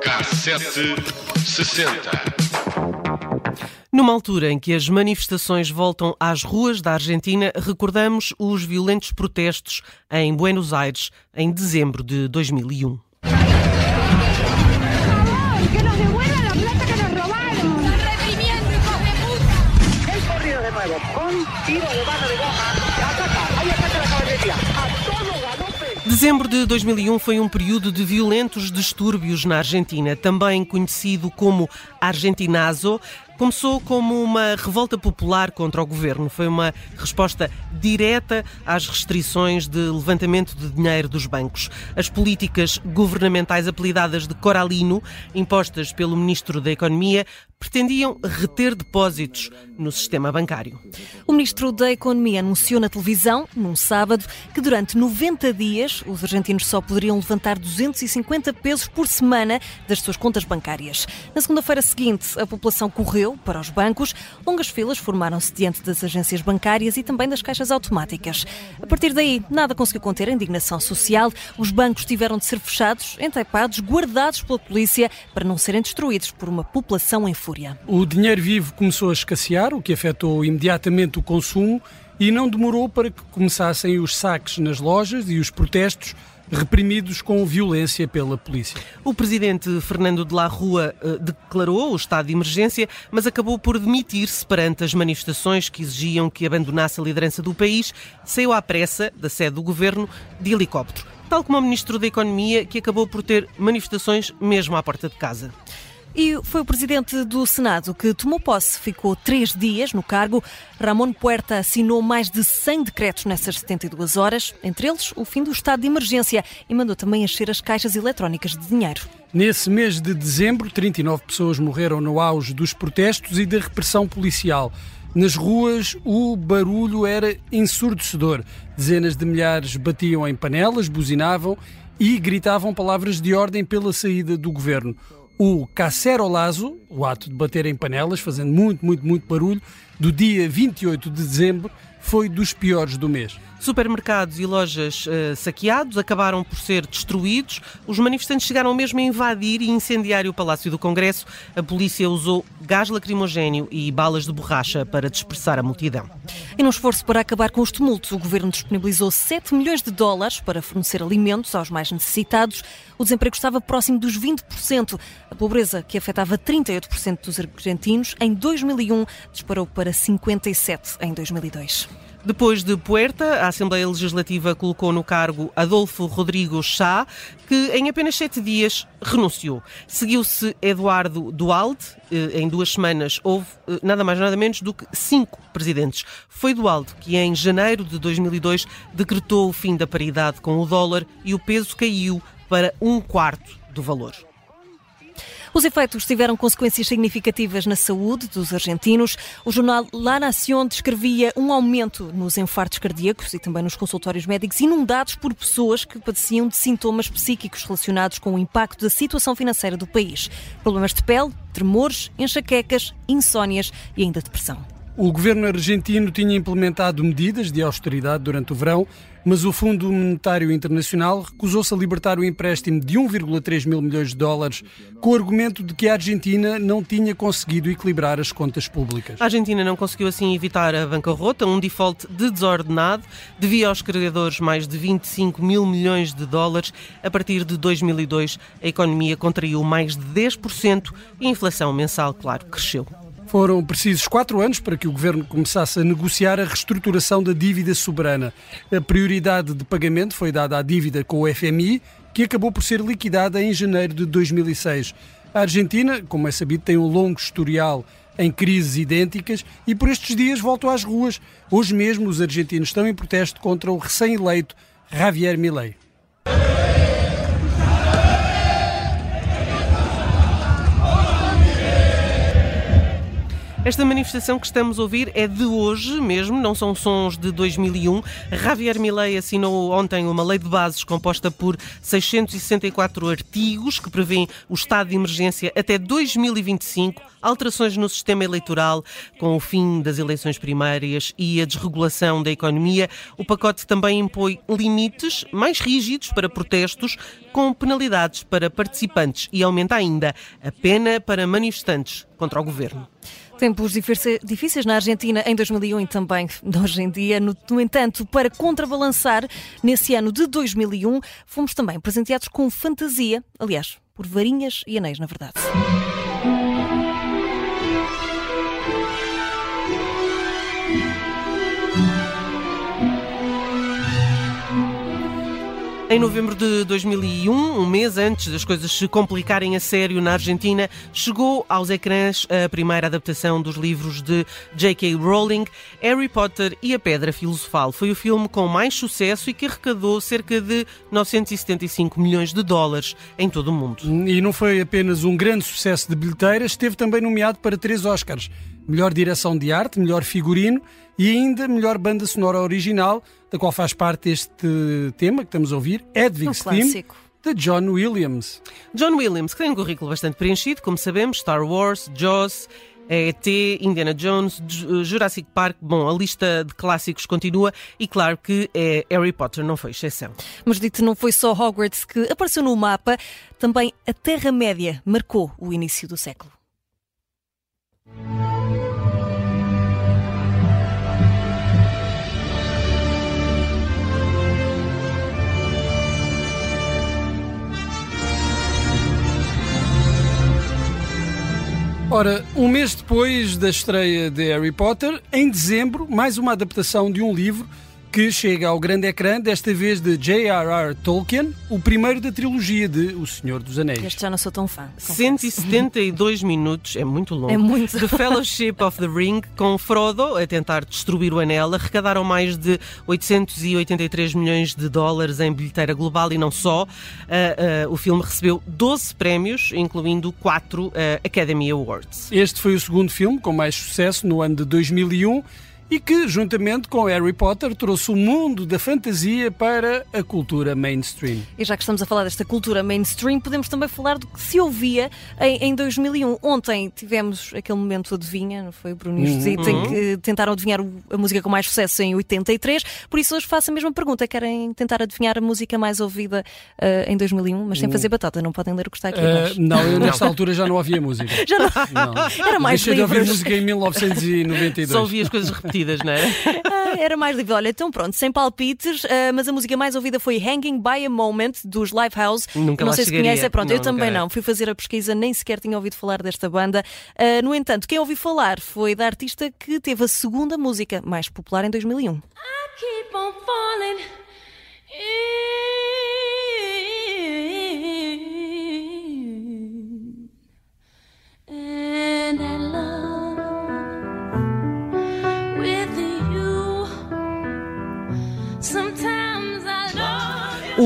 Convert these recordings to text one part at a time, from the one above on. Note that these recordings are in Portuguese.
Cassete 60. Numa altura em que as manifestações voltam às ruas da Argentina, recordamos os violentos protestos em Buenos Aires em dezembro de 2001. ¡Que nos devuelvan la plata que nos robaron! Con tiro de de goma. Dezembro de 2001 foi um período de violentos distúrbios na Argentina, também conhecido como Argentinazo. Começou como uma revolta popular contra o governo. Foi uma resposta direta às restrições de levantamento de dinheiro dos bancos. As políticas governamentais apelidadas de Coralino, impostas pelo ministro da Economia, pretendiam reter depósitos no sistema bancário. O ministro da Economia anunciou na televisão, num sábado, que durante 90 dias os argentinos só poderiam levantar 250 pesos por semana das suas contas bancárias. Na segunda-feira seguinte, a população correu para os bancos. Longas filas formaram-se diante das agências bancárias e também das caixas automáticas. A partir daí, nada conseguiu conter a indignação social. Os bancos tiveram de ser fechados, entaipados, guardados pela polícia para não serem destruídos por uma população em fúria. O dinheiro vivo começou a escassear, o que afetou imediatamente o consumo e não demorou para que começassem os saques nas lojas e os protestos reprimidos com violência pela polícia. O presidente Fernando de la Rua eh, declarou o estado de emergência, mas acabou por demitir-se perante as manifestações que exigiam que abandonasse a liderança do país. Saiu à pressa da sede do governo de helicóptero, tal como o ministro da Economia, que acabou por ter manifestações mesmo à porta de casa. E foi o presidente do Senado que tomou posse. Ficou três dias no cargo. Ramon Puerta assinou mais de 100 decretos nessas 72 horas, entre eles o fim do estado de emergência, e mandou também encher as caixas eletrónicas de dinheiro. Nesse mês de dezembro, 39 pessoas morreram no auge dos protestos e da repressão policial. Nas ruas, o barulho era ensurdecedor. Dezenas de milhares batiam em panelas, buzinavam e gritavam palavras de ordem pela saída do governo. O cacerolazo, o ato de bater em panelas, fazendo muito, muito, muito barulho, do dia 28 de dezembro, foi dos piores do mês. Supermercados e lojas eh, saqueados acabaram por ser destruídos. Os manifestantes chegaram mesmo a invadir e incendiar o Palácio do Congresso. A polícia usou gás lacrimogéneo e balas de borracha para dispersar a multidão. E num esforço para acabar com os tumultos, o governo disponibilizou 7 milhões de dólares para fornecer alimentos aos mais necessitados. O desemprego estava próximo dos 20%. A pobreza, que afetava 38% dos argentinos em 2001, disparou para 57% em 2002. Depois de Puerta, a Assembleia Legislativa colocou no cargo Adolfo Rodrigo Chá, que em apenas sete dias renunciou. Seguiu-se Eduardo Dualde. Eh, Em duas semanas houve eh, nada mais nada menos do que cinco presidentes. Foi Dualde que em janeiro de 2002 decretou o fim da paridade com o dólar e o peso caiu para um quarto do valor. Os efeitos tiveram consequências significativas na saúde dos argentinos. O jornal La Nación descrevia um aumento nos infartos cardíacos e também nos consultórios médicos inundados por pessoas que padeciam de sintomas psíquicos relacionados com o impacto da situação financeira do país. Problemas de pele, tremores, enxaquecas, insónias e ainda depressão. O governo argentino tinha implementado medidas de austeridade durante o verão, mas o Fundo Monetário Internacional recusou-se a libertar o empréstimo de 1,3 mil milhões de dólares, com o argumento de que a Argentina não tinha conseguido equilibrar as contas públicas. A Argentina não conseguiu assim evitar a bancarrota, um default de desordenado, devia aos credores mais de 25 mil milhões de dólares. A partir de 2002, a economia contraiu mais de 10% e a inflação mensal, claro, cresceu. Foram precisos quatro anos para que o governo começasse a negociar a reestruturação da dívida soberana. A prioridade de pagamento foi dada à dívida com o FMI, que acabou por ser liquidada em janeiro de 2006. A Argentina, como é sabido, tem um longo historial em crises idênticas e por estes dias voltou às ruas. Hoje mesmo os argentinos estão em protesto contra o recém-eleito Javier Milei. Esta manifestação que estamos a ouvir é de hoje mesmo, não são sons de 2001. Javier Milei assinou ontem uma lei de bases composta por 664 artigos que prevêem o estado de emergência até 2025, alterações no sistema eleitoral com o fim das eleições primárias e a desregulação da economia. O pacote também impõe limites mais rígidos para protestos, com penalidades para participantes e aumenta ainda a pena para manifestantes contra o governo. Tempos difíceis na Argentina em 2001 e também hoje em dia. No, no, entanto, para contrabalançar, nesse ano de 2001, fomos também presenteados com fantasia, aliás, por varinhas e anéis, na verdade. Em novembro de 2001, um mês antes das coisas se complicarem a sério na Argentina, chegou aos ecrãs a primeira adaptação dos livros de J.K. Rowling, Harry Potter e a Pedra Filosofal. Foi o filme com mais sucesso e que arrecadou cerca de 975 milhões de dólares em todo o mundo. E não foi apenas um grande sucesso de bilheteira, esteve também nomeado para três Oscars melhor direção de arte, melhor figurino e ainda melhor banda sonora original, da qual faz parte este tema que estamos a ouvir, Edwig's um Theme, de John Williams. John Williams, que tem um currículo bastante preenchido, como sabemos, Star Wars, Jaws, ET, Indiana Jones, Jurassic Park. Bom, a lista de clássicos continua e claro que é Harry Potter não foi exceção. Mas dito não foi só Hogwarts que apareceu no mapa, também a Terra-média marcou o início do século. Ora, um mês depois da estreia de Harry Potter, em dezembro, mais uma adaptação de um livro que chega ao grande ecrã, desta vez de J.R.R. Tolkien, o primeiro da trilogia de O Senhor dos Anéis. Este já não sou tão fã. 172 minutos, é muito longo. É muito. The Fellowship of the Ring, com Frodo a tentar destruir o anel, arrecadaram mais de 883 milhões de dólares em bilheteira global e não só. Uh, uh, o filme recebeu 12 prémios, incluindo 4 uh, Academy Awards. Este foi o segundo filme com mais sucesso no ano de 2001 e que, juntamente com Harry Potter, trouxe o mundo da fantasia para a cultura mainstream. E já que estamos a falar desta cultura mainstream, podemos também falar do que se ouvia em, em 2001. Ontem tivemos aquele momento adivinha, não foi, Bruno e José, uhum. que tentaram adivinhar a música com mais sucesso em 83, por isso hoje faço a mesma pergunta. Querem tentar adivinhar a música mais ouvida uh, em 2001, mas sem uhum. fazer batata, não podem ler o que está aqui uh, Não, eu nesta altura já não ouvia música. Já não? não. Era mais Deixei livros. de ouvir música em 1992. Só ouvia as coisas repetidas não é? Ah, era mais livre. Olha, então pronto, sem palpites, uh, mas a música mais ouvida foi Hanging by a Moment dos Lifehouse. Nunca não sei se conhece, pronto, não, eu também não. Fui fazer a pesquisa, nem sequer tinha ouvido falar desta banda. Uh, no entanto, quem ouvi falar foi da artista que teve a segunda música mais popular em 2001. I keep on falling.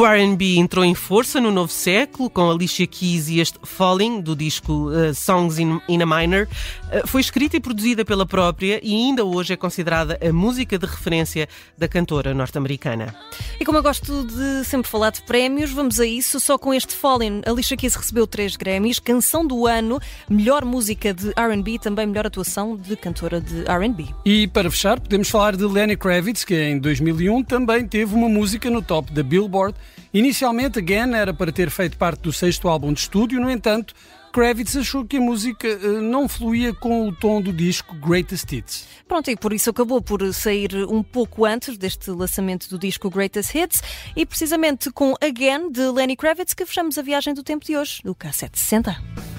O R&B entrou em força no novo século com Alicia Keys e este Falling do disco uh, Songs in, in, a Minor. Uh, foi escrita e produzida pela própria e ainda hoje é considerada a música de referência da cantora norte-americana. E como eu gosto de sempre falar de prémios, vamos a isso. Só com este Falling, Alicia Keys recebeu três Grammys, canção do ano, melhor música de R&B e também melhor atuação de cantora de R&B. E para fechar, podemos falar de Lenny Kravitz, que em 2001 também teve uma música no top da Billboard Inicialmente, Again era para ter feito parte do sexto álbum de estúdio, no entanto, Kravitz achou que a música uh, não fluía com o tom do disco Greatest Hits. Pronto, e por isso acabou por sair um pouco antes deste lançamento do disco Greatest Hits e precisamente com Again de Lenny Kravitz que fechamos a viagem do tempo de hoje, do K760.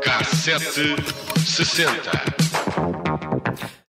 Cassete 60.